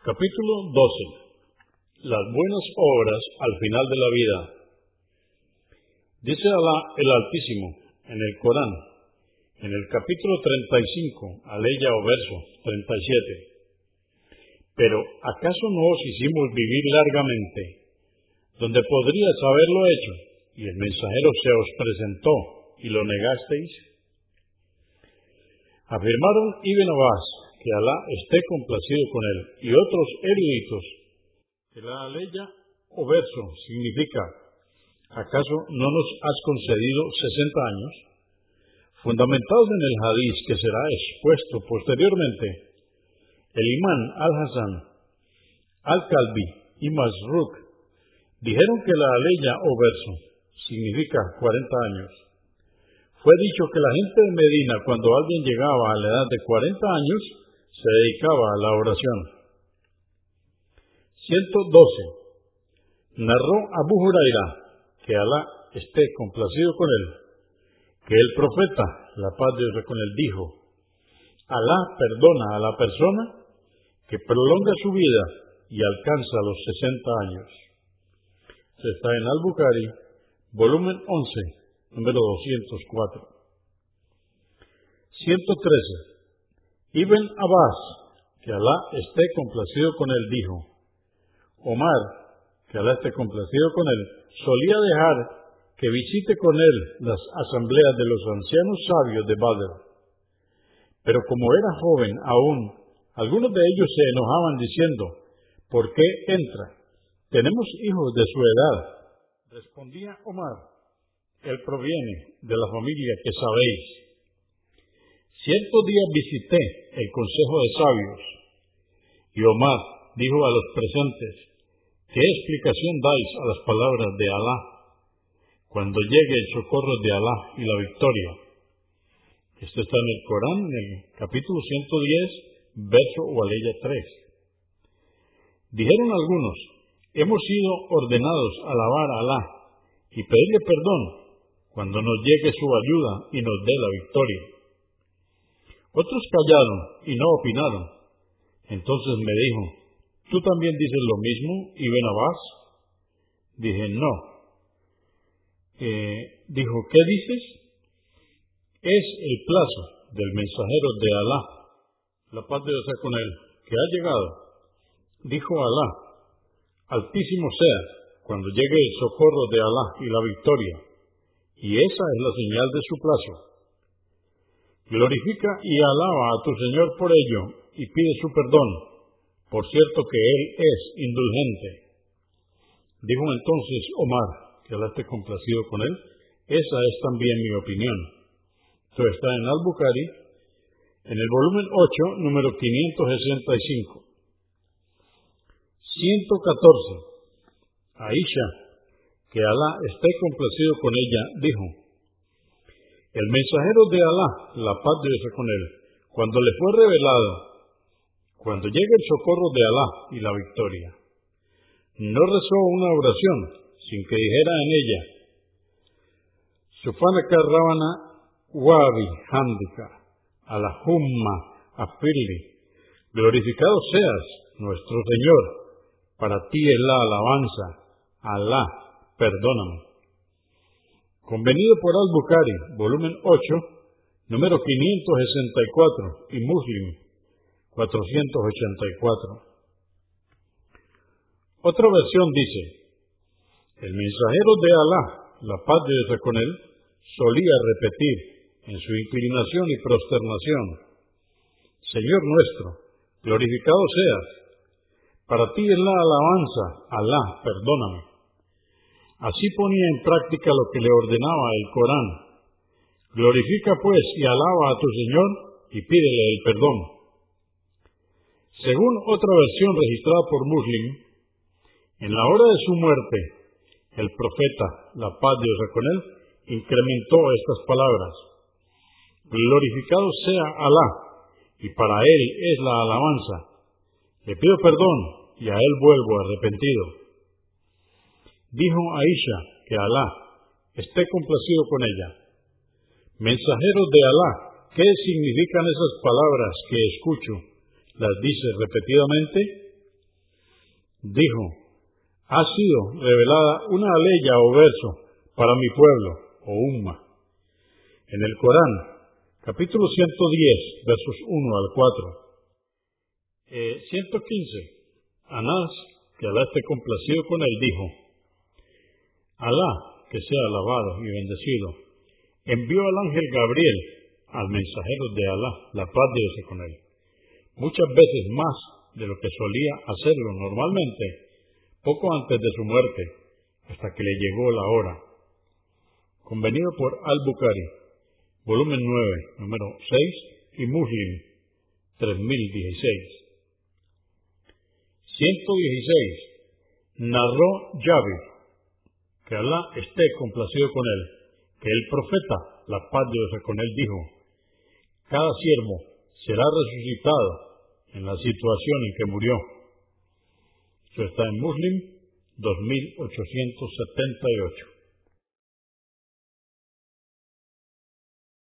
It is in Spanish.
Capítulo 12. Las buenas obras al final de la vida. Dice Alá el Altísimo en el Corán, en el capítulo 35, aleya o verso 37. Pero ¿acaso no os hicimos vivir largamente, donde podrías haberlo hecho, y el mensajero se os presentó y lo negasteis? Afirmaron Ibn Abbas, que Alá esté complacido con él, y otros eruditos, que la aleya o verso significa, ¿acaso no nos has concedido sesenta años? Fundamentados en el hadiz que será expuesto posteriormente, el imán al-Hassan, al-Kalbi y Masruk dijeron que la aleya o verso significa cuarenta años. Fue dicho que la gente de Medina, cuando alguien llegaba a la edad de cuarenta años, se dedicaba a la oración. 112. Narró Abu Huraira, que Alá esté complacido con él, que el profeta, la paz de Dios con él, dijo, Alá perdona a la persona que prolonga su vida y alcanza los 60 años. está en Al-Bukhari, volumen 11, número 204. 113. Ibn Abbas, que Alá esté complacido con él, dijo, Omar, que Alá esté complacido con él, solía dejar que visite con él las asambleas de los ancianos sabios de Badr. Pero como era joven aún, algunos de ellos se enojaban diciendo, ¿por qué entra? Tenemos hijos de su edad. Respondía Omar, él proviene de la familia que sabéis Cierto día visité el Consejo de Sabios y Omar dijo a los presentes, ¿qué explicación dais a las palabras de Alá cuando llegue el socorro de Alá y la victoria? Esto está en el Corán, en el capítulo 110, verso o aleya 3. Dijeron algunos, hemos sido ordenados a alabar a Alá y pedirle perdón cuando nos llegue su ayuda y nos dé la victoria. Otros callaron y no opinaron. Entonces me dijo, ¿tú también dices lo mismo, Ibn Abbas? Dije, no. Eh, dijo, ¿qué dices? Es el plazo del mensajero de Alá, la paz de Dios con él, que ha llegado. Dijo Alá, altísimo sea cuando llegue el socorro de Alá y la victoria. Y esa es la señal de su plazo. Glorifica y alaba a tu Señor por ello y pide su perdón, por cierto que Él es indulgente. Dijo entonces Omar, que Alá esté complacido con él, esa es también mi opinión. Esto está en Al-Bukhari, en el volumen 8, número 565. 114. Aisha, que Alá esté complacido con ella, dijo, el mensajero de Alá, la paz de Dios con él, cuando le fue revelado, cuando llegue el socorro de Alá y la victoria, no rezó una oración sin que dijera en ella, Sufanaka Ravana Wabi Handika, Alahumma Afirli, glorificado seas nuestro Señor, para ti es la alabanza, Alá, perdóname. Convenido por Al-Bukhari, volumen 8, número 564 y Muslim 484. Otra versión dice, el mensajero de Alá, la paz de Dios con solía repetir en su inclinación y prosternación, Señor nuestro, glorificado seas, para ti es la alabanza, Alá, perdóname. Así ponía en práctica lo que le ordenaba el Corán. Glorifica pues y alaba a tu Señor y pídele el perdón. Según otra versión registrada por Muslim, en la hora de su muerte, el profeta, la paz de Dios con él, incrementó estas palabras. Glorificado sea Alá, y para él es la alabanza. Le pido perdón y a él vuelvo arrepentido. Dijo Aisha que Alá esté complacido con ella. Mensajero de Alá, ¿qué significan esas palabras que escucho? ¿Las dice repetidamente? dijo, ha sido revelada una aleya o verso para mi pueblo, o umma. En el Corán, capítulo 110, versos 1 al 4. Eh, 115. Anás, que Alá esté complacido con él, dijo, Alá, que sea alabado y bendecido, envió al ángel Gabriel, al mensajero de Alá, la paz de Dios con él, muchas veces más de lo que solía hacerlo normalmente, poco antes de su muerte, hasta que le llegó la hora. Convenido por Al-Bukhari, volumen 9, número 6, y Muslim, 3016. 116. Narró Yahweh, que Alá esté complacido con él, que el profeta, la paz de Dios con él, dijo, cada siervo será resucitado en la situación en que murió. Eso está en Muslim 2878.